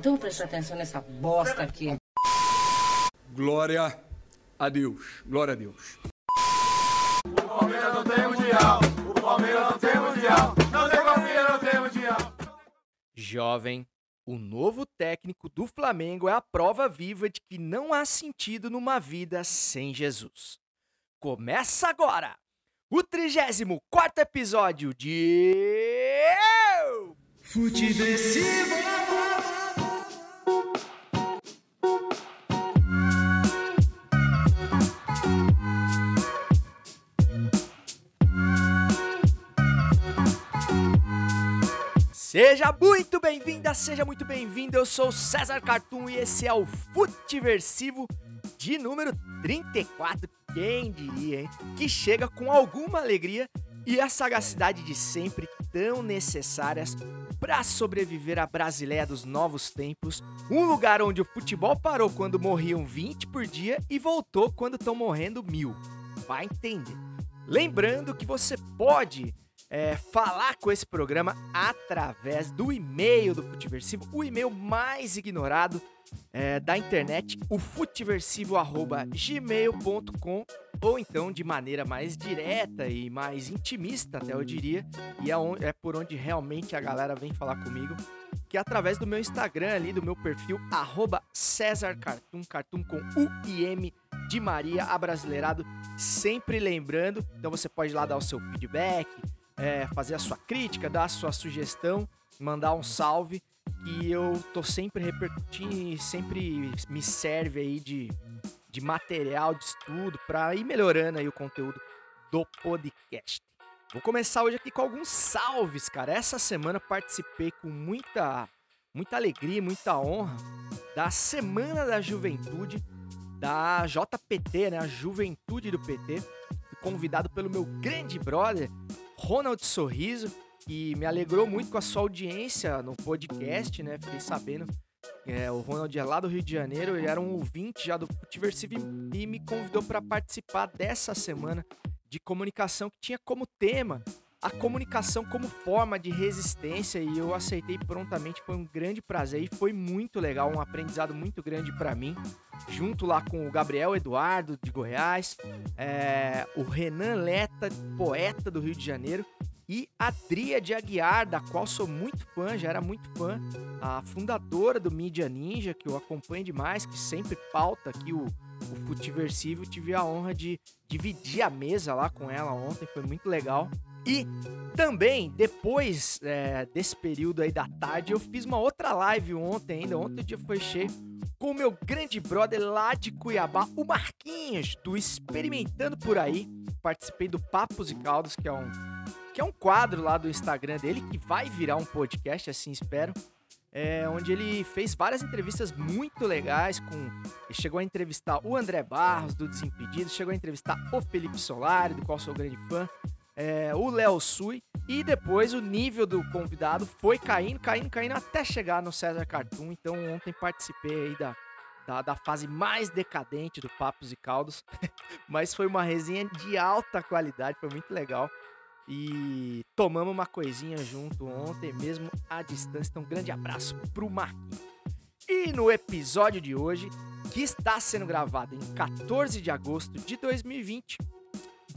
Então presta atenção nessa bosta aqui. Glória a Deus. Glória a Deus. O Palmeiras não tem mundial. O Palmeiras não tem mundial. Não tem Palmeiras, não tem mundial. Jovem, o novo técnico do Flamengo é a prova viva de que não há sentido numa vida sem Jesus. Começa agora o 34 episódio de. Futebol Seja muito bem-vinda, seja muito bem-vindo. Eu sou César Cartoon e esse é o Futiversivo de número 34. Quem diria, hein? Que chega com alguma alegria e a sagacidade de sempre tão necessárias para sobreviver à Brasileia dos novos tempos, um lugar onde o futebol parou quando morriam 20 por dia e voltou quando estão morrendo mil. Vai entender. Lembrando que você pode é, falar com esse programa através do e-mail do Futiversivo, o e-mail mais ignorado é, da internet, o futiversivo.gmail.com ou então de maneira mais direta e mais intimista, até eu diria, e é, onde, é por onde realmente a galera vem falar comigo, que é através do meu Instagram ali, do meu perfil, arroba César Cartoon, Cartoon com U e M de Maria, abrasileirado, sempre lembrando, então você pode lá dar o seu feedback, é, fazer a sua crítica, dar a sua sugestão, mandar um salve, que eu tô sempre repercutindo e sempre me serve aí de, de material de estudo para ir melhorando aí o conteúdo do podcast. Vou começar hoje aqui com alguns salves, cara. Essa semana participei com muita, muita alegria, muita honra da Semana da Juventude da JPT, né? A Juventude do PT. Fui convidado pelo meu grande brother Ronald Sorriso, que me alegrou muito com a sua audiência no podcast, né? Fiquei sabendo. É, o Ronald é lá do Rio de Janeiro, ele era um ouvinte já do Futiversive e me convidou para participar dessa semana de comunicação que tinha como tema a comunicação como forma de resistência e eu aceitei prontamente, foi um grande prazer e foi muito legal, um aprendizado muito grande para mim, junto lá com o Gabriel Eduardo de Goiás, é, o Renan Leta, poeta do Rio de Janeiro, e a Dria de Aguiar, da qual sou muito fã, já era muito fã, a fundadora do Mídia Ninja, que eu acompanho demais, que sempre pauta aqui o, o Futiversivo, tive a honra de dividir a mesa lá com ela ontem, foi muito legal. E também, depois é, desse período aí da tarde, eu fiz uma outra live ontem ainda. Ontem o dia foi cheio com o meu grande brother lá de Cuiabá, o Marquinhos, do Experimentando Por Aí. Participei do Papos e Caldos, que é um, que é um quadro lá do Instagram dele, que vai virar um podcast, assim espero. É, onde ele fez várias entrevistas muito legais com. Ele chegou a entrevistar o André Barros, do Desimpedido, chegou a entrevistar o Felipe Solari, do qual sou grande fã é, o Léo Sui, e depois o nível do convidado foi caindo, caindo, caindo até chegar no César Cartoon. Então ontem participei aí da, da, da fase mais decadente do Papos e Caldos, mas foi uma resenha de alta qualidade, foi muito legal. E tomamos uma coisinha junto ontem, mesmo à distância. Então, um grande abraço pro Marquinhos. E no episódio de hoje, que está sendo gravado em 14 de agosto de 2020,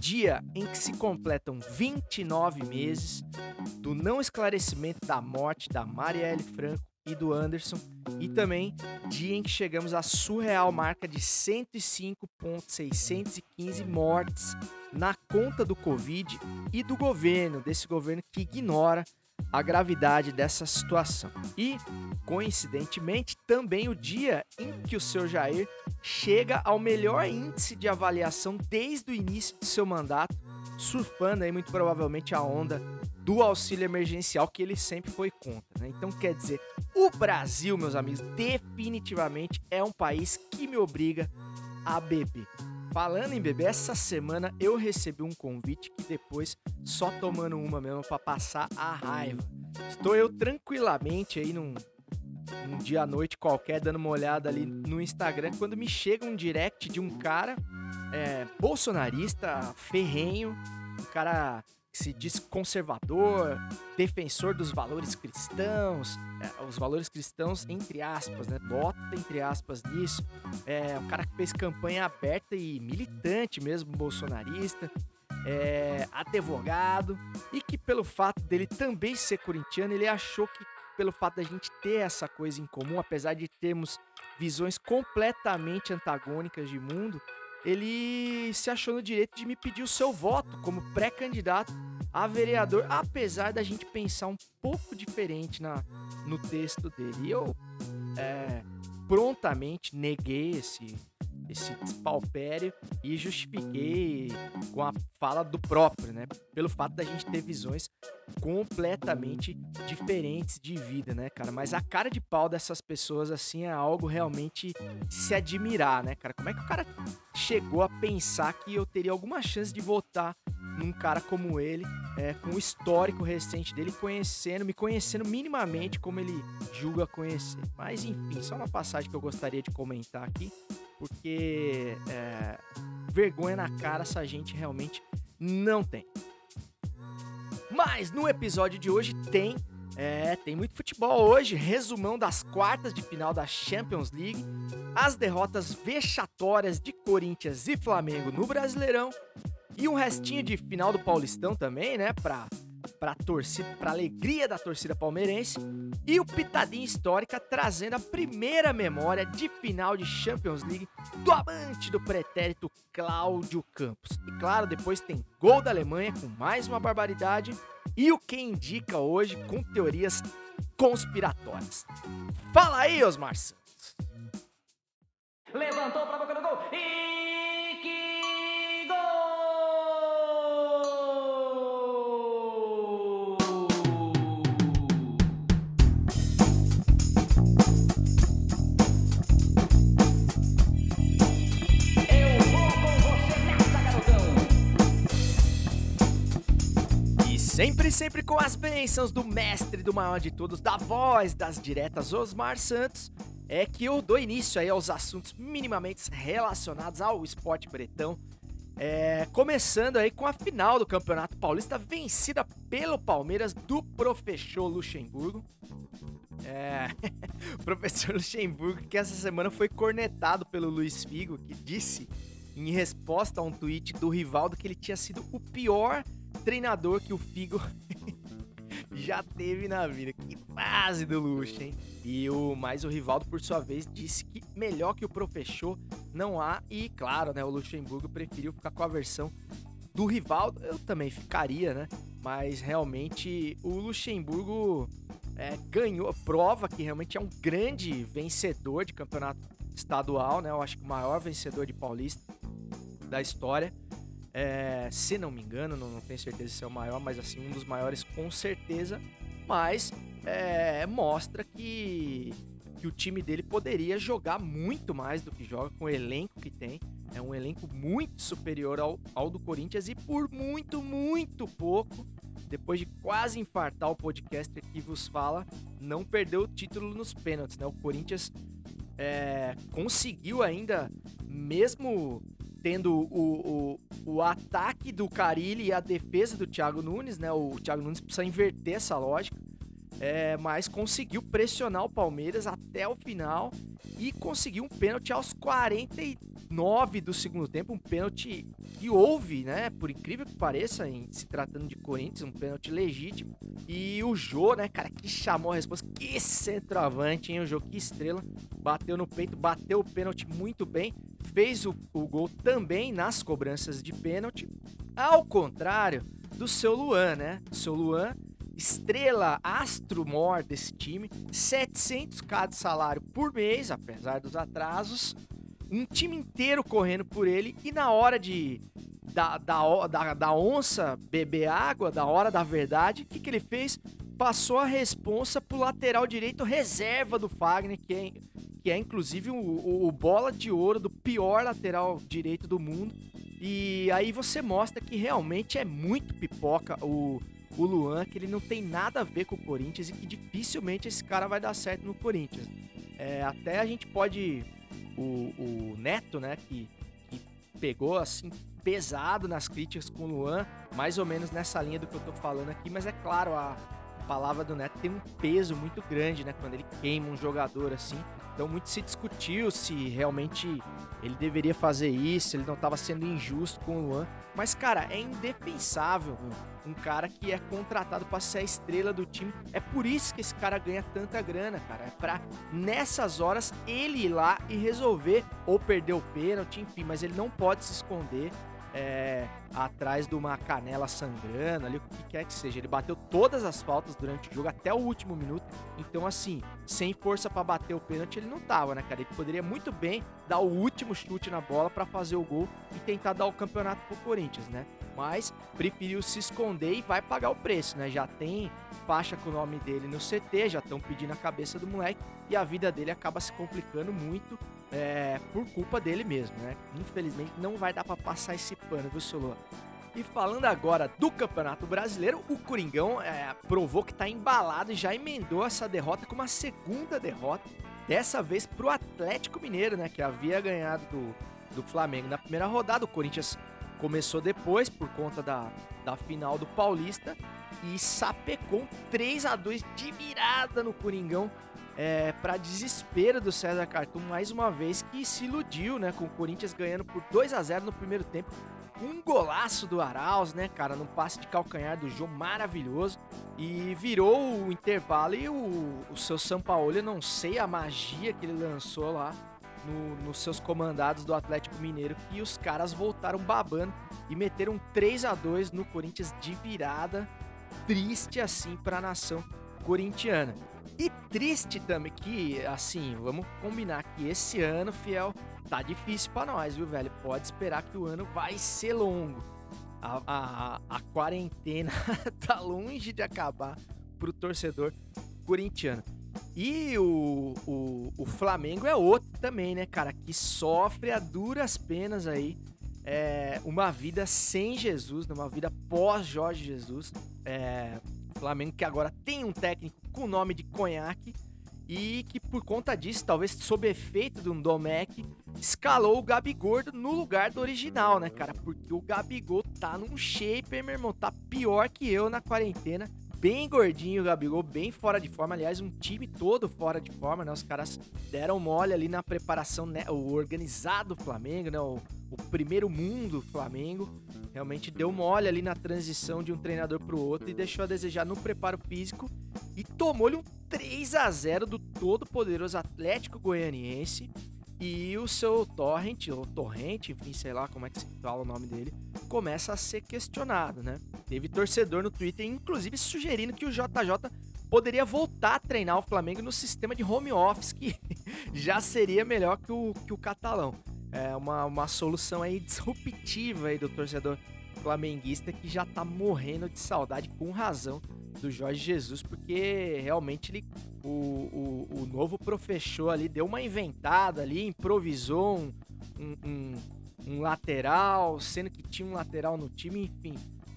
dia em que se completam 29 meses do não esclarecimento da morte da Marielle Franco e do Anderson, e também dia em que chegamos à surreal marca de 105.615 mortes na conta do Covid e do governo, desse governo que ignora a gravidade dessa situação. E, coincidentemente, também o dia em que o seu Jair chega ao melhor índice de avaliação desde o início do seu mandato, surfando aí muito provavelmente a onda do auxílio emergencial que ele sempre foi contra. Né? Então, quer dizer, o Brasil, meus amigos, definitivamente é um país que me obriga a beber. Falando em beber, essa semana eu recebi um convite que depois só tomando uma mesmo para passar a raiva. Estou eu tranquilamente aí num, num dia à noite qualquer dando uma olhada ali no Instagram quando me chega um direct de um cara é, bolsonarista ferrenho, um cara se diz conservador, defensor dos valores cristãos, é, os valores cristãos entre aspas, né? Bota entre aspas nisso. É um cara que fez campanha aberta e militante mesmo, bolsonarista. É, advogado e que pelo fato dele também ser corintiano, ele achou que pelo fato da gente ter essa coisa em comum, apesar de termos visões completamente antagônicas de mundo, ele se achou no direito de me pedir o seu voto como pré-candidato a vereador, apesar da gente pensar um pouco diferente na, no texto dele. E eu é, prontamente neguei esse, esse despalpério e justifiquei com a fala do próprio, né? Pelo fato da gente ter visões completamente diferentes de vida, né, cara? Mas a cara de pau dessas pessoas, assim, é algo realmente se admirar, né, cara? Como é que o cara chegou a pensar que eu teria alguma chance de votar num cara como ele, é, com o histórico recente dele, conhecendo, me conhecendo minimamente como ele julga conhecer. Mas enfim, só uma passagem que eu gostaria de comentar aqui, porque é, vergonha na cara essa gente realmente não tem. Mas no episódio de hoje tem. É, tem muito futebol hoje. Resumão das quartas de final da Champions League. As derrotas vexatórias de Corinthians e Flamengo no Brasileirão. E um restinho de final do Paulistão também, né? Pra para torcida, para alegria da torcida palmeirense, e o Pitadinha Histórica trazendo a primeira memória de final de Champions League do amante do pretérito Cláudio Campos. E claro, depois tem gol da Alemanha com mais uma barbaridade e o que indica hoje com teorias conspiratórias. Fala aí, Osmar Santos. Levantou para boca do gol e Sempre, sempre com as bênçãos do mestre do maior de todos, da voz das diretas Osmar Santos, é que eu dou início aí aos assuntos minimamente relacionados ao esporte bretão. É, começando aí com a final do Campeonato Paulista, vencida pelo Palmeiras do professor Luxemburgo. É, o professor Luxemburgo, que essa semana foi cornetado pelo Luiz Figo, que disse, em resposta a um tweet do Rivaldo, que ele tinha sido o pior treinador que o Figo já teve na vida. Que base do luxo, hein? E o mais o Rivaldo, por sua vez, disse que melhor que o professor não há. E claro, né? O Luxemburgo preferiu ficar com a versão do Rivaldo. Eu também ficaria, né? Mas realmente o Luxemburgo é, ganhou, prova que realmente é um grande vencedor de campeonato estadual, né? Eu acho que o maior vencedor de Paulista da história. É, se não me engano, não, não, tenho certeza se é o maior, mas assim, um dos maiores com certeza. Mas é, mostra que, que o time dele poderia jogar muito mais do que joga com o elenco que tem. É um elenco muito superior ao, ao do Corinthians e por muito, muito pouco, depois de quase infartar o podcast que vos fala, não perdeu o título nos pênaltis. Né? O Corinthians é, conseguiu ainda, mesmo tendo o, o, o ataque do Carilli e a defesa do Thiago Nunes, né? O Thiago Nunes precisa inverter essa lógica. É, mas conseguiu pressionar o Palmeiras até o final e conseguiu um pênalti aos 49 do segundo tempo, um pênalti que houve, né, por incrível que pareça, em se tratando de Corinthians, um pênalti legítimo. E o Jô, né, cara, que chamou a resposta, que centroavante, hein, o Jô, que estrela, bateu no peito, bateu o pênalti muito bem, fez o, o gol também nas cobranças de pênalti, ao contrário do seu Luan, né, o seu Luan estrela astro mor desse time, 700k de salário por mês, apesar dos atrasos, um time inteiro correndo por ele e na hora de da, da, da, da onça beber água, da hora da verdade, o que, que ele fez? Passou a responsa pro lateral direito reserva do Fagner, que é, que é inclusive o, o, o bola de ouro do pior lateral direito do mundo. E aí você mostra que realmente é muito pipoca o, o Luan, que ele não tem nada a ver com o Corinthians e que dificilmente esse cara vai dar certo no Corinthians. É, até a gente pode. O, o Neto, né, que, que pegou assim pesado nas críticas com o Luan, mais ou menos nessa linha do que eu tô falando aqui, mas é claro, a palavra do Neto tem um peso muito grande, né? Quando ele queima um jogador assim. Então muito se discutiu se realmente ele deveria fazer isso, ele não estava sendo injusto com o Luan. Mas, cara, é indefensável um cara que é contratado para ser a estrela do time. É por isso que esse cara ganha tanta grana, cara. É pra, nessas horas, ele ir lá e resolver ou perder o pênalti, enfim. Mas ele não pode se esconder é, atrás de uma canela sangrando ali, o que quer que seja. Ele bateu todas as faltas durante o jogo até o último minuto. Então, assim, sem força para bater o pênalti, ele não tava, né, cara? Ele poderia muito bem dar o último chute na bola para fazer o gol e tentar dar o campeonato pro Corinthians, né? Mas preferiu se esconder e vai pagar o preço, né? Já tem faixa com o nome dele no CT, já estão pedindo a cabeça do moleque e a vida dele acaba se complicando muito é, por culpa dele mesmo, né? Infelizmente não vai dar para passar esse pano, viu, Solô? E falando agora do Campeonato Brasileiro, o Coringão é, provou que está embalado e já emendou essa derrota com uma segunda derrota, dessa vez para o Atlético Mineiro, né? Que havia ganhado do, do Flamengo na primeira rodada. O Corinthians começou depois por conta da, da final do Paulista e sapecou 3 a 2 de virada no Coringão é, para desespero do César Cartum mais uma vez que se iludiu, né, com o Corinthians ganhando por 2 a 0 no primeiro tempo. Um golaço do Arauz, né, cara, num passe de calcanhar do João maravilhoso e virou o intervalo e o, o seu São Paulo, eu não sei a magia que ele lançou lá no, nos seus comandados do Atlético Mineiro que os caras voltaram babando e meteram 3 a 2 no Corinthians de virada, triste assim para a nação corintiana. E triste também que, assim, vamos combinar que esse ano, fiel, tá difícil para nós, viu, velho? Pode esperar que o ano vai ser longo. A, a, a quarentena tá longe de acabar pro torcedor corintiano. E o, o, o, Flamengo é outro também, né, cara? Que sofre a duras penas aí é, uma vida sem Jesus, uma vida pós Jorge Jesus. É, Flamengo que agora tem um técnico com o nome de Conhaque e que por conta disso, talvez sob efeito de um Domec, escalou o Gabigol no lugar do original, né, cara? Porque o Gabigol tá num shaper, meu irmão, tá pior que eu na quarentena. Bem gordinho o Gabigol, bem fora de forma. Aliás, um time todo fora de forma, né? Os caras deram mole ali na preparação, né? O organizado Flamengo, né? O, o primeiro mundo Flamengo. Realmente deu mole ali na transição de um treinador pro outro e deixou a desejar no preparo físico e tomou-lhe um 3 a 0 do todo poderoso Atlético Goianiense e o seu Torrent, ou Torrent, enfim, sei lá como é que se fala o nome dele, começa a ser questionado, né? Teve torcedor no Twitter, inclusive, sugerindo que o JJ poderia voltar a treinar o Flamengo no sistema de home office, que já seria melhor que o, que o catalão. É uma, uma solução aí disruptiva aí do torcedor flamenguista que já tá morrendo de saudade, com razão, do Jorge Jesus, porque realmente ele, o, o, o novo professor ali deu uma inventada ali, improvisou um, um, um, lateral, sendo que tinha um lateral no time, enfim.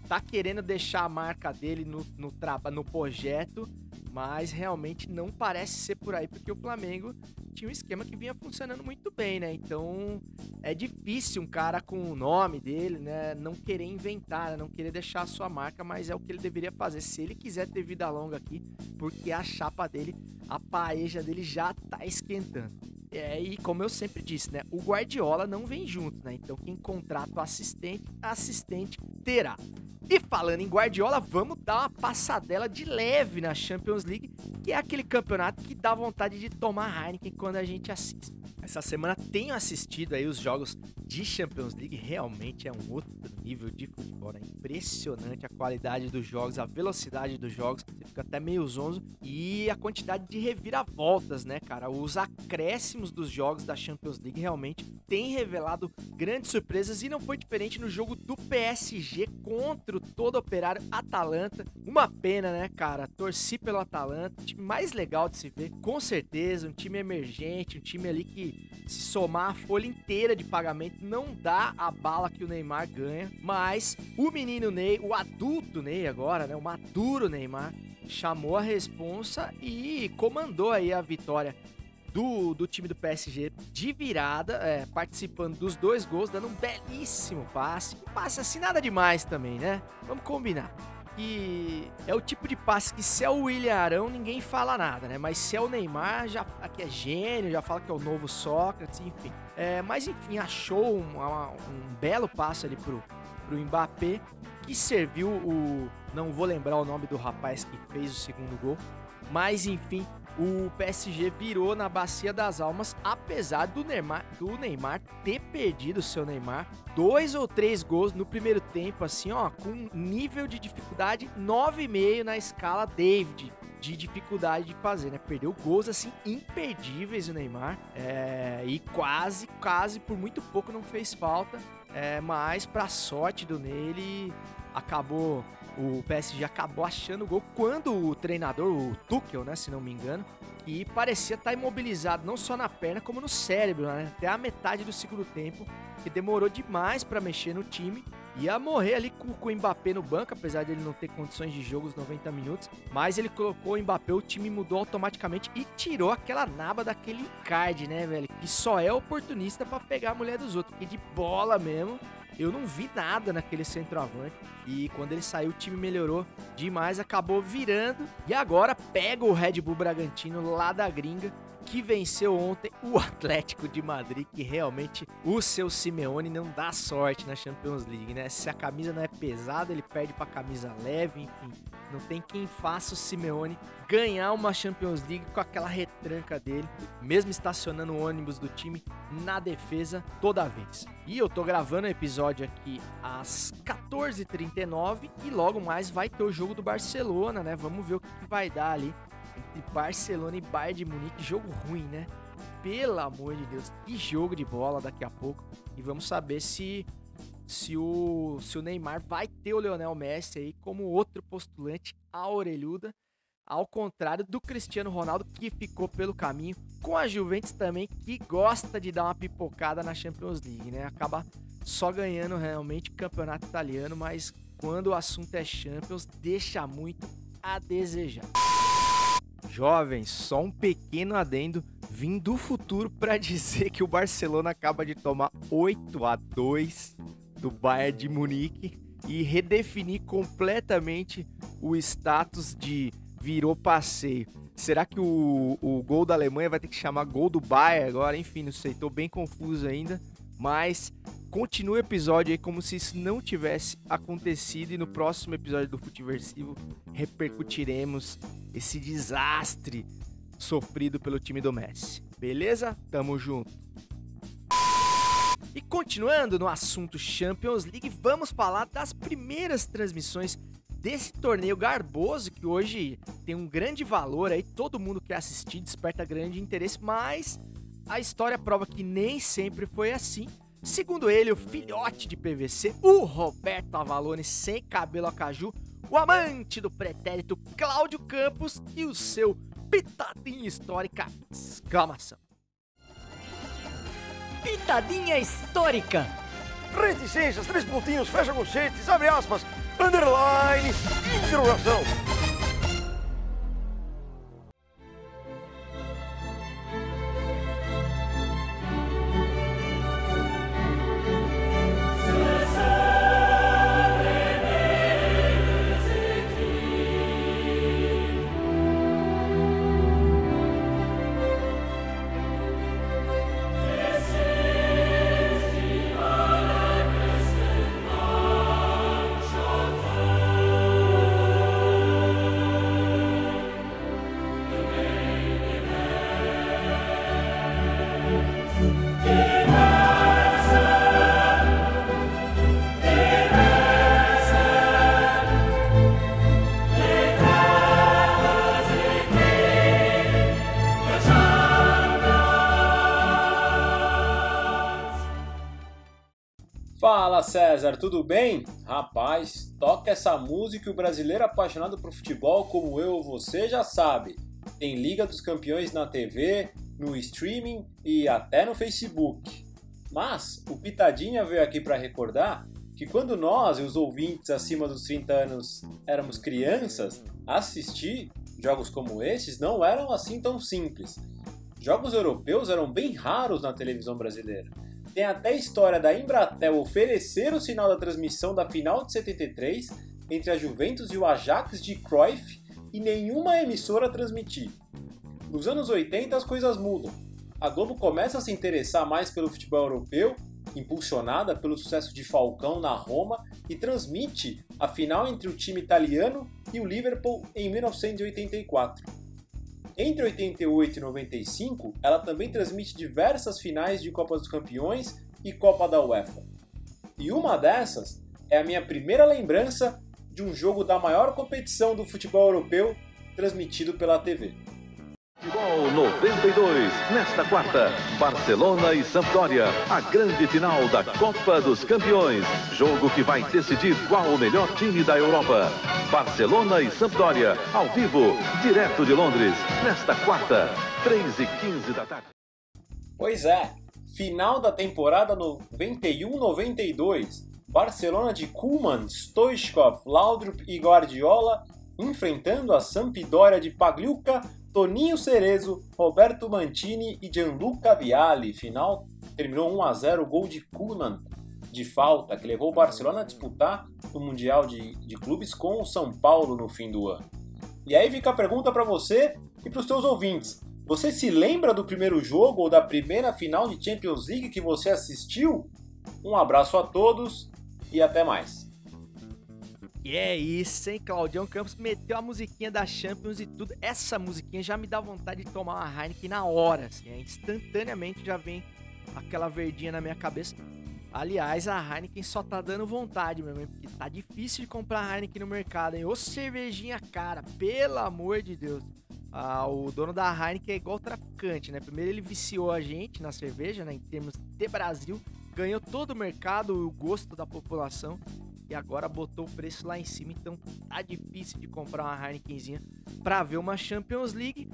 Tá querendo deixar a marca dele no, no, no projeto, mas realmente não parece ser por aí, porque o Flamengo tinha um esquema que vinha funcionando muito bem, né? Então é difícil um cara com o nome dele, né, não querer inventar, né? não querer deixar a sua marca, mas é o que ele deveria fazer se ele quiser ter vida longa aqui, porque a chapa dele, a paeja dele já tá esquentando. É, e como eu sempre disse, né? O Guardiola não vem junto, né? Então quem contrata o assistente, assistente terá. E falando em Guardiola, vamos dar uma passadela de leve na Champions League, que é aquele campeonato que dá vontade de tomar Heineken quando a gente assiste. Essa semana tenho assistido aí os jogos de Champions League, realmente é um outro nível de futebol, é impressionante a qualidade dos jogos, a velocidade dos jogos, você fica até meio zonzo e a quantidade de reviravoltas, né, cara? Os acréscimos dos jogos da Champions League realmente têm revelado grandes surpresas e não foi diferente no jogo do PSG contra todo operário Atalanta. Uma pena, né, cara? Torci pelo Atalanta, time mais legal de se ver, com certeza, um time emergente, um time ali que se somar a folha inteira de pagamento, não dá a bala que o Neymar ganha. Mas o menino Ney, o adulto Ney agora, né? O maduro Neymar, chamou a responsa e comandou aí a vitória do, do time do PSG de virada, é, participando dos dois gols, dando um belíssimo passe. Um passe assim, nada demais também, né? Vamos combinar. E é o tipo de passe que se é o William Arão, ninguém fala nada, né? Mas se é o Neymar, já aqui é gênio, já fala que é o novo Sócrates, enfim. É, mas enfim, achou um, um belo passe ali pro, pro Mbappé, que serviu o. Não vou lembrar o nome do rapaz que fez o segundo gol. Mas enfim, o PSG virou na Bacia das Almas, apesar do Neymar, do Neymar ter perdido o seu Neymar. Dois ou três gols no primeiro tempo, assim, ó, com nível de dificuldade 9,5 na escala David de dificuldade de fazer, né? Perdeu gols assim imperdíveis o Neymar é, e quase, quase por muito pouco não fez falta, é, mas para sorte do nele acabou o PSG acabou achando o gol quando o treinador, o Tuchel, né, se não me engano, que parecia estar tá imobilizado não só na perna como no cérebro, né, até a metade do segundo tempo, que demorou demais para mexer no time. Ia morrer ali com, com, o Mbappé no banco, apesar de ele não ter condições de jogo os 90 minutos. Mas ele colocou o Mbappé, o time mudou automaticamente e tirou aquela naba daquele card, né, velho? Que só é oportunista para pegar a mulher dos outros. Porque de bola mesmo, eu não vi nada naquele centroavante. E quando ele saiu, o time melhorou demais, acabou virando. E agora pega o Red Bull Bragantino lá da gringa que venceu ontem o Atlético de Madrid, que realmente o seu Simeone não dá sorte na Champions League, né? Se a camisa não é pesada, ele perde para camisa leve, enfim. Não tem quem faça o Simeone ganhar uma Champions League com aquela retranca dele, mesmo estacionando o ônibus do time na defesa toda vez. E eu tô gravando o episódio aqui às 14h39 e logo mais vai ter o jogo do Barcelona, né? Vamos ver o que vai dar ali entre Barcelona e Bayern de Munique. Jogo ruim, né? Pelo amor de Deus, que jogo de bola daqui a pouco. E vamos saber se se o, se o Neymar vai ter o Leonel Messi aí como outro postulante à orelhuda, ao contrário do Cristiano Ronaldo que ficou pelo caminho, com a Juventus também que gosta de dar uma pipocada na Champions League, né? Acaba só ganhando realmente campeonato italiano, mas quando o assunto é Champions, deixa muito a desejar. Jovens, só um pequeno adendo vim do futuro para dizer que o Barcelona acaba de tomar 8 a 2 do Bayern de Munique e redefinir completamente o status de virou passeio. Será que o, o gol da Alemanha vai ter que chamar gol do Bayern agora? Enfim, não sei, tô bem confuso ainda, mas continua o episódio aí como se isso não tivesse acontecido e no próximo episódio do Futiversivo repercutiremos esse desastre sofrido pelo time do Messi. Beleza? Tamo junto. E continuando no assunto Champions League, vamos falar das primeiras transmissões desse torneio garboso que hoje tem um grande valor aí, todo mundo quer assistir, desperta grande interesse, mas a história prova que nem sempre foi assim. Segundo ele, o filhote de PVC, o Roberto Avalone sem cabelo a caju, o amante do pretérito Cláudio Campos e o seu pitadinha histórica! Exclamação. Pitadinha histórica. Reticências, três pontinhos, fecha conchetes, abre aspas, underline, interrogação. Fala César, tudo bem? Rapaz, toca essa música e o brasileiro apaixonado por futebol como eu você já sabe. Tem Liga dos Campeões na TV, no streaming e até no Facebook. Mas o Pitadinha veio aqui para recordar que quando nós e os ouvintes acima dos 30 anos éramos crianças, assistir jogos como esses não eram assim tão simples. jogos europeus eram bem raros na televisão brasileira. Tem até a história da Embratel oferecer o sinal da transmissão da final de 73 entre a Juventus e o Ajax de Cruyff e nenhuma emissora transmitir. Nos anos 80 as coisas mudam. A Globo começa a se interessar mais pelo futebol europeu, impulsionada pelo sucesso de Falcão na Roma, e transmite a final entre o time italiano e o Liverpool em 1984. Entre 88 e 95, ela também transmite diversas finais de Copa dos Campeões e Copa da UEFA. E uma dessas é a minha primeira lembrança de um jogo da maior competição do futebol europeu transmitido pela TV. Futebol 92, nesta quarta, Barcelona e Sampdoria, a grande final da Copa dos Campeões. Jogo que vai decidir qual o melhor time da Europa. Barcelona e Sampdoria, ao vivo, direto de Londres, nesta quarta, 3 e 15 da tarde. Pois é, final da temporada 91-92. Barcelona de Koeman, Stoichkov, Laudrup e Guardiola enfrentando a Sampdoria de Pagliuca, Toninho Cerezo, Roberto Mantini e Gianluca Vialli. Final terminou 1 a 0 gol de Koeman de falta, que levou o Barcelona a disputar o Mundial de, de Clubes com o São Paulo no fim do ano. E aí fica a pergunta para você e para os seus ouvintes. Você se lembra do primeiro jogo ou da primeira final de Champions League que você assistiu? Um abraço a todos e até mais. E é isso, hein? Claudião Campos meteu a musiquinha da Champions e tudo. Essa musiquinha já me dá vontade de tomar uma Heineken na hora, assim. Né? Instantaneamente já vem aquela verdinha na minha cabeça. Aliás, a Heineken só tá dando vontade, meu irmão, porque tá difícil de comprar Heineken no mercado, hein? Ô cervejinha cara, pelo amor de Deus. Ah, o dono da Heineken é igual traficante, né? Primeiro ele viciou a gente na cerveja, né? Em termos de Brasil, ganhou todo o mercado o gosto da população e agora botou o preço lá em cima, então tá difícil de comprar uma Heinekenzinha para ver uma Champions League,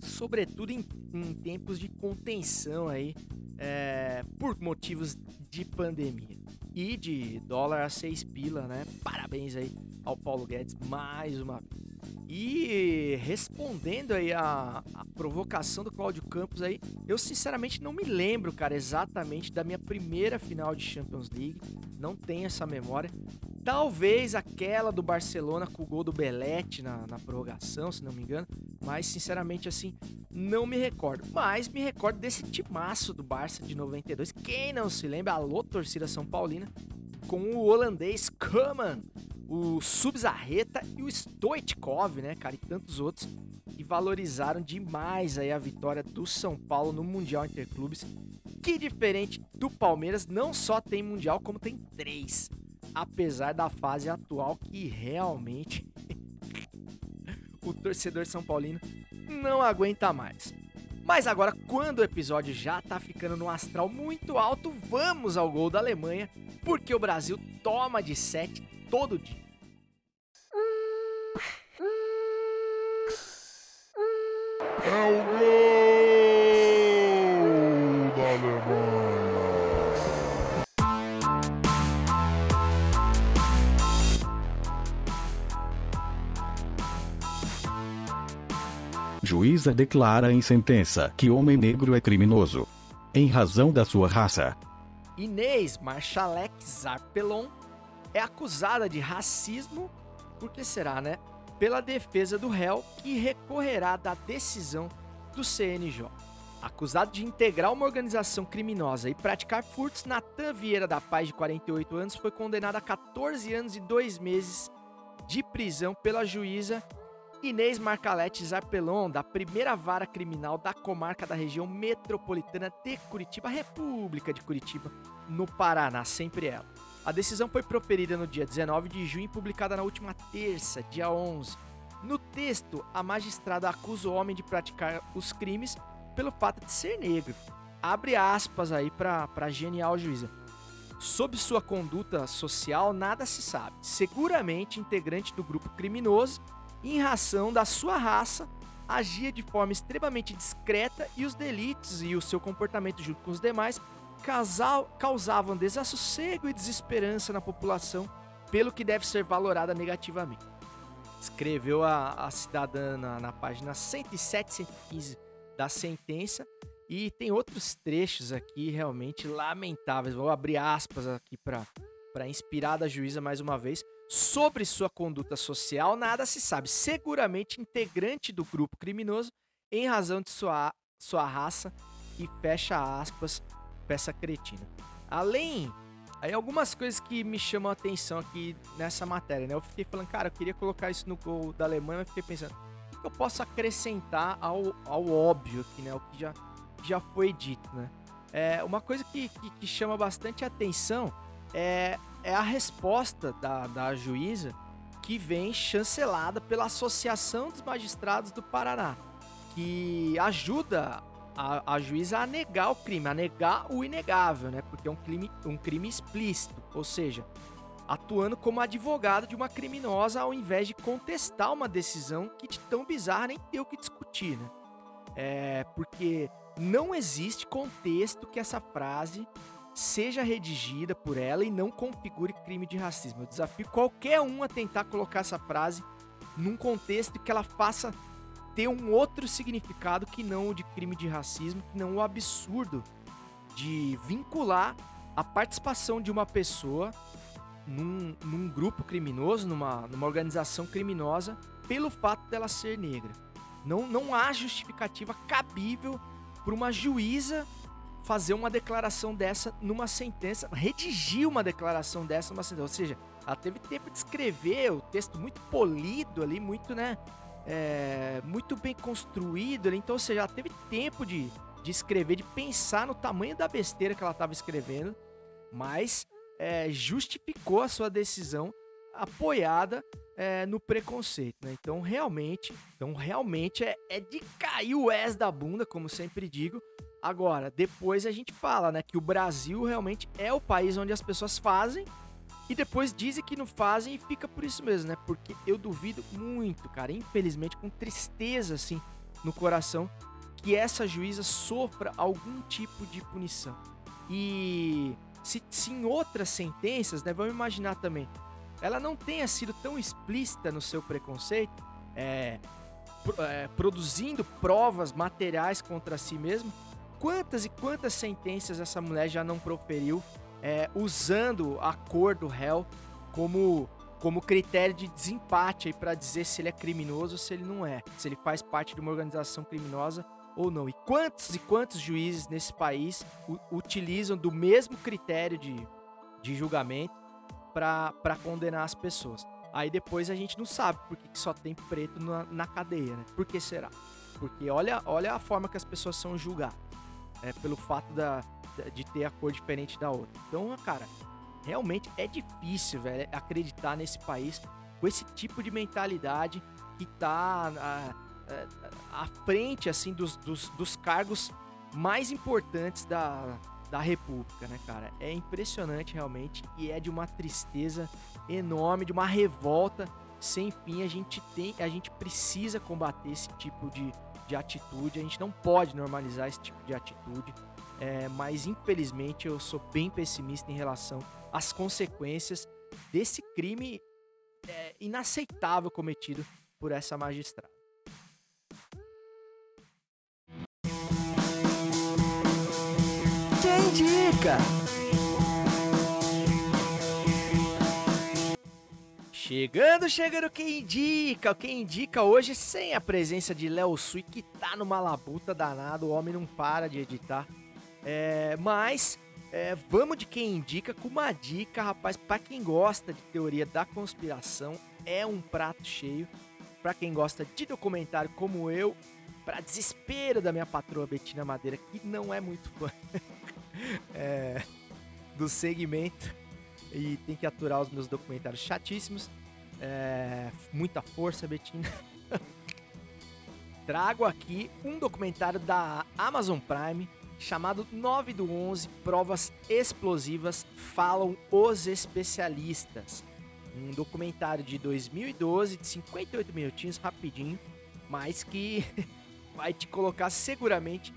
sobretudo em, em tempos de contenção aí, é, por motivos de pandemia e de dólar a 6 pila, né? Parabéns aí ao Paulo Guedes mais uma vez. E respondendo aí a, a, provocação do Cláudio Campos aí, eu sinceramente não me lembro, cara, exatamente da minha primeira final de Champions League. Não tenho essa memória. Talvez aquela do Barcelona com o gol do Belete na, na prorrogação, se não me engano. Mas, sinceramente, assim, não me recordo. Mas me recordo desse timaço do Barça de 92. Quem não se lembra? Alô, torcida São Paulina. Com o holandês Koeman o Subzarreta e o Stoichkov, né, cara, e tantos outros que valorizaram demais aí a vitória do São Paulo no Mundial Interclubes, que diferente do Palmeiras, não só tem Mundial, como tem três, apesar da fase atual que realmente o torcedor São Paulino não aguenta mais. Mas agora, quando o episódio já tá ficando no astral muito alto, vamos ao gol da Alemanha, porque o Brasil toma de 7 todo dia. É o gol da Alemanha. Juíza declara em sentença que homem negro é criminoso. Em razão da sua raça. Inês Marchalek Zarpelon é acusada de racismo, por que será, né? Pela defesa do réu, que recorrerá da decisão do CNJ. Acusado de integrar uma organização criminosa e praticar furtos, Natan Vieira da Paz, de 48 anos, foi condenado a 14 anos e 2 meses de prisão pela juíza Inês Marcalete Zarpelon, da primeira vara criminal da comarca da região metropolitana de Curitiba, República de Curitiba, no Paraná, sempre ela. A decisão foi proferida no dia 19 de junho e publicada na última terça, dia 11. No texto, a magistrada acusa o homem de praticar os crimes pelo fato de ser negro. Abre aspas aí para a genial juíza. Sob sua conduta social, nada se sabe. Seguramente integrante do grupo criminoso, em razão da sua raça, agia de forma extremamente discreta e os delitos e o seu comportamento junto com os demais causavam desassossego e desesperança na população, pelo que deve ser valorada negativamente. Escreveu a, a cidadã na, na página 107 115 da sentença. E tem outros trechos aqui realmente lamentáveis. Vou abrir aspas aqui para inspirar da juíza mais uma vez. Sobre sua conduta social, nada se sabe. Seguramente integrante do grupo criminoso em razão de sua, sua raça e fecha aspas peça cretina. Além, aí algumas coisas que me chamam a atenção aqui nessa matéria, né? Eu fiquei falando, cara, eu queria colocar isso no gol da Alemanha, mas fiquei pensando, o que eu posso acrescentar ao, ao óbvio aqui, né? O que já, já foi dito, né? É, uma coisa que, que, que chama bastante atenção é, é a resposta da, da juíza que vem chancelada pela Associação dos Magistrados do Paraná, que ajuda a, a juíza a negar o crime, a negar o inegável, né? Porque é um crime, um crime explícito, ou seja, atuando como advogado de uma criminosa ao invés de contestar uma decisão que de tão bizarra nem tem o que discutir, né? É, porque não existe contexto que essa frase seja redigida por ela e não configure crime de racismo. Eu desafio qualquer um a tentar colocar essa frase num contexto que ela faça ter um outro significado que não o de crime de racismo, que não o absurdo de vincular a participação de uma pessoa num, num grupo criminoso, numa, numa organização criminosa, pelo fato dela ser negra. Não, não há justificativa cabível para uma juíza fazer uma declaração dessa numa sentença, redigir uma declaração dessa numa sentença. Ou seja, ela teve tempo de escrever o texto muito polido ali, muito, né? É, muito bem construído ali. Então, seja, ela teve tempo de, de escrever, de pensar no tamanho da besteira que ela estava escrevendo, mas é, justificou a sua decisão apoiada é, no preconceito, né? Então realmente, então realmente é, é de cair o S da bunda, como sempre digo, Agora, depois a gente fala, né, que o Brasil realmente é o país onde as pessoas fazem e depois dizem que não fazem e fica por isso mesmo, né? Porque eu duvido muito, cara, infelizmente com tristeza assim no coração que essa juíza sofra algum tipo de punição. E se, se em outras sentenças, né, vamos imaginar também, ela não tenha sido tão explícita no seu preconceito, é, é, produzindo provas materiais contra si mesmo, quantas e quantas sentenças essa mulher já não proferiu é, usando a cor do réu como, como critério de desempate para dizer se ele é criminoso ou se ele não é, se ele faz parte de uma organização criminosa ou não. E quantos e quantos juízes nesse país utilizam do mesmo critério de, de julgamento para condenar as pessoas? Aí depois a gente não sabe por que só tem preto na, na cadeia, né? Por que será? Porque olha, olha a forma que as pessoas são julgadas é, pelo fato da, de ter a cor diferente da outra. Então, cara, realmente é difícil, velho, acreditar nesse país com esse tipo de mentalidade que tá à, à frente, assim, dos, dos, dos cargos mais importantes da, da República, né, cara? É impressionante realmente e é de uma tristeza enorme, de uma revolta sem fim. A gente tem, a gente precisa combater esse tipo de, de atitude. A gente não pode normalizar esse tipo de atitude. É, mas infelizmente eu sou bem pessimista em relação às consequências desse crime é, inaceitável cometido por essa magistrada. Quem? Chegando, chegando, quem indica? Quem indica hoje sem a presença de Léo Sui, que tá numa labuta danada, o homem não para de editar. É, mas é, vamos de quem indica com uma dica, rapaz, para quem gosta de teoria da conspiração, é um prato cheio. Para quem gosta de documentário como eu, para desespero da minha patroa Betina Madeira, que não é muito fã é, do segmento e tem que aturar os meus documentários chatíssimos. É, muita força, Betina. Trago aqui um documentário da Amazon Prime chamado 9 do 11 Provas Explosivas Falam os Especialistas. Um documentário de 2012 de 58 minutinhos, rapidinho, mas que vai te colocar seguramente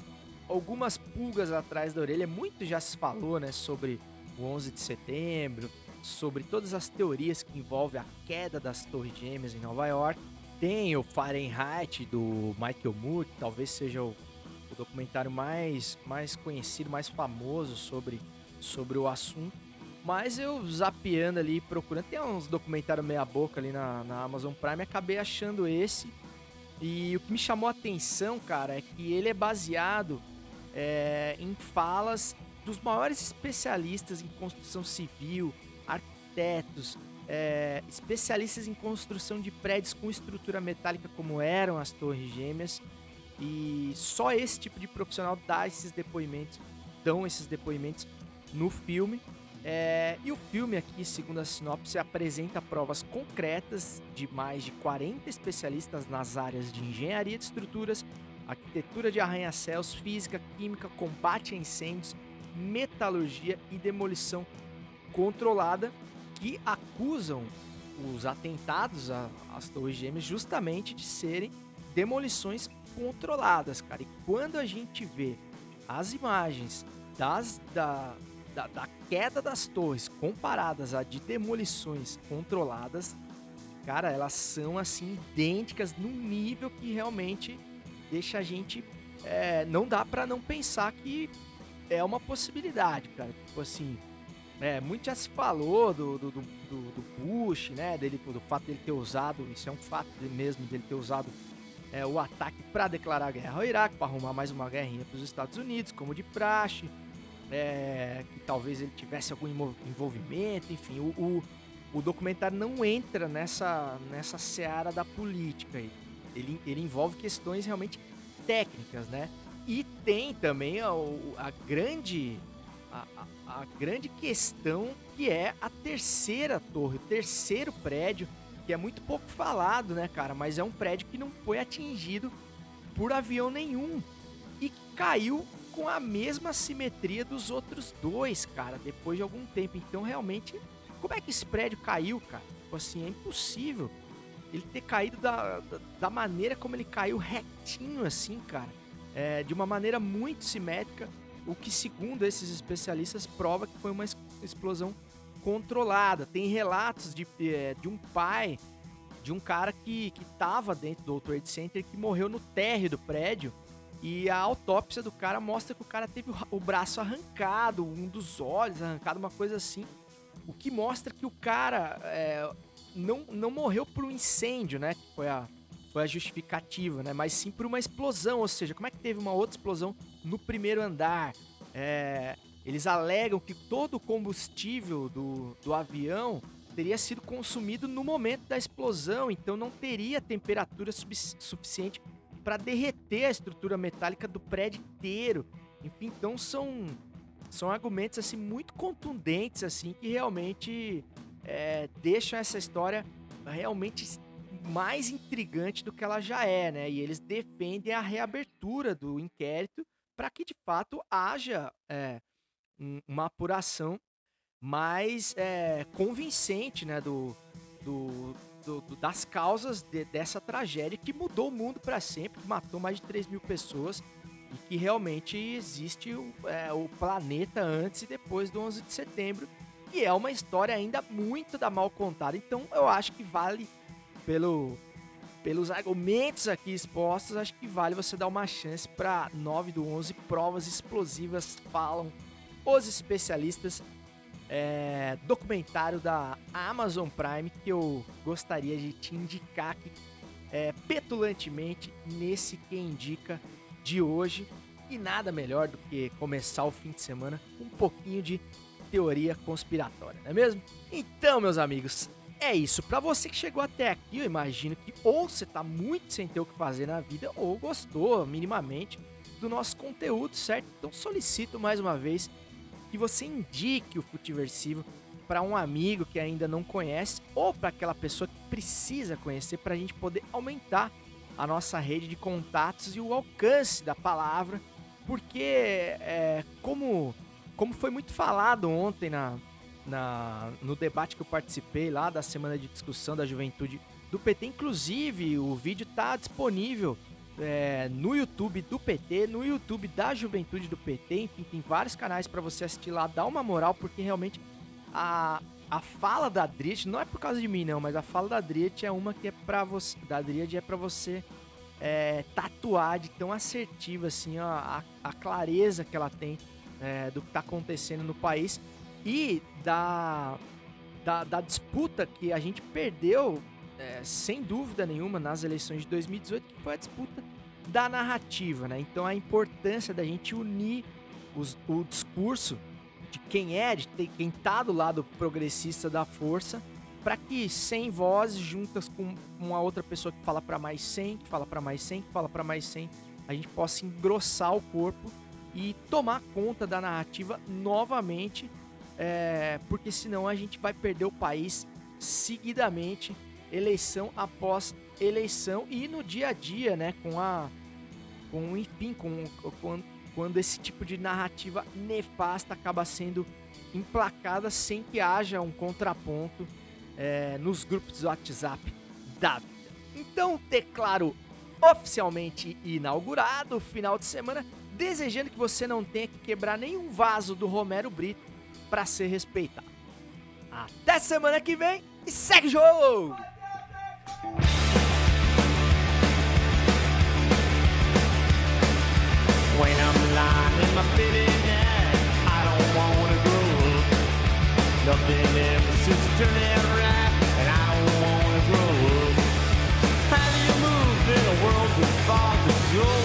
algumas pulgas atrás da orelha. Muito já se falou né, sobre o 11 de setembro, sobre todas as teorias que envolvem a queda das Torres Gêmeas em Nova York. Tem o Fahrenheit do Michael Moore, que talvez seja o, o documentário mais, mais conhecido, mais famoso sobre, sobre o assunto. Mas eu zapeando ali, procurando, tem uns documentários meia boca ali na, na Amazon Prime, acabei achando esse. E o que me chamou a atenção, cara, é que ele é baseado é, em falas dos maiores especialistas em construção civil, arquitetos, é, especialistas em construção de prédios com estrutura metálica como eram as torres gêmeas. E só esse tipo de profissional dá esses depoimentos, dão esses depoimentos no filme. É, e o filme aqui, segundo a sinopse, apresenta provas concretas de mais de 40 especialistas nas áreas de engenharia de estruturas, arquitetura de arranha-céus, física, química, combate a incêndios, metalurgia e demolição controlada, que acusam os atentados às Torres Gêmeas justamente de serem demolições controladas, cara. E quando a gente vê as imagens das, da, da, da queda das torres comparadas a de demolições controladas, cara, elas são assim idênticas num nível que realmente deixa a gente. É, não dá para não pensar que é uma possibilidade, cara. Tipo assim, é, muito já se falou do, do, do, do Bush, né? Dele, do fato dele ter usado, isso é um fato mesmo dele ter usado é, o ataque para declarar guerra ao Iraque, para arrumar mais uma guerrinha para os Estados Unidos, como de praxe é, que talvez ele tivesse algum envolvimento, enfim, o, o, o, documentário não entra nessa, nessa seara da política. Ele, ele envolve questões realmente técnicas, né? E tem também a, a grande a, grande questão que é a terceira torre, o terceiro prédio, que é muito pouco falado, né, cara? Mas é um prédio que não foi atingido por avião nenhum e caiu com a mesma simetria dos outros dois, cara, depois de algum tempo. Então, realmente, como é que esse prédio caiu, cara? Tipo assim, é impossível ele ter caído da, da, da maneira como ele caiu retinho, assim, cara. É, de uma maneira muito simétrica, o que, segundo esses especialistas, prova que foi uma explosão controlada. Tem relatos de, é, de um pai, de um cara que, que tava dentro do Trade Center, que morreu no térreo do prédio e a autópsia do cara mostra que o cara teve o braço arrancado, um dos olhos arrancado, uma coisa assim. O que mostra que o cara é, não, não morreu por um incêndio, né? Que foi a, foi a justificativa, né? Mas sim por uma explosão. Ou seja, como é que teve uma outra explosão no primeiro andar? É, eles alegam que todo o combustível do, do avião teria sido consumido no momento da explosão, então não teria temperatura suficiente para derreter a estrutura metálica do prédio inteiro. Enfim, então são são argumentos assim muito contundentes assim que realmente é, deixam essa história realmente mais intrigante do que ela já é, né? E eles defendem a reabertura do inquérito para que de fato haja é, uma apuração mais é, convincente, né? Do, do, do, do, das causas de, dessa tragédia que mudou o mundo para sempre, que matou mais de 3 mil pessoas e que realmente existe o, é, o planeta antes e depois do 11 de setembro. E é uma história ainda muito da mal contada. Então eu acho que vale, pelo, pelos argumentos aqui expostos, acho que vale você dar uma chance para 9 do 11 provas explosivas falam os especialistas é, documentário da Amazon Prime que eu gostaria de te indicar aqui é, petulantemente nesse que indica de hoje. E nada melhor do que começar o fim de semana com um pouquinho de teoria conspiratória, não é mesmo? Então, meus amigos, é isso. Para você que chegou até aqui, eu imagino que ou você tá muito sem ter o que fazer na vida ou gostou minimamente do nosso conteúdo, certo? Então solicito mais uma vez que você indique o Futiversivo para um amigo que ainda não conhece ou para aquela pessoa que precisa conhecer para a gente poder aumentar a nossa rede de contatos e o alcance da palavra, porque é, como, como foi muito falado ontem na, na, no debate que eu participei lá da semana de discussão da juventude do PT, inclusive o vídeo está disponível é, no YouTube do PT, no YouTube da Juventude do PT, enfim, tem vários canais para você assistir lá, dá uma moral, porque realmente a, a fala da Adriette, não é por causa de mim não, mas a fala da Adriette é uma que é para você, da Adriette é para você é, tatuar de tão assertiva assim ó, a, a clareza que ela tem é, do que está acontecendo no país e da, da, da disputa que a gente perdeu é, sem dúvida nenhuma nas eleições de 2018 que foi a disputa da narrativa, né? Então a importância da gente unir os, o discurso de quem é, de quem tá do lado progressista da força, para que 100 vozes juntas com uma outra pessoa que fala para mais 100, que fala para mais 100, que fala para mais 100, a gente possa engrossar o corpo e tomar conta da narrativa novamente, é, porque senão a gente vai perder o país seguidamente, eleição após eleição e no dia a dia, né, com a com enfim, com, com quando esse tipo de narrativa nefasta acaba sendo emplacada sem que haja um contraponto é, nos grupos do WhatsApp da vida. Então, declaro oficialmente inaugurado o final de semana, desejando que você não tenha que quebrar nenhum vaso do Romero Brito para ser respeitado. Até semana que vem e segue o jogo! When I'm lying in my bed at I don't wanna up. Nothing ever seems to turn out right, and I don't wanna grow. How do you move in a world with thought that's always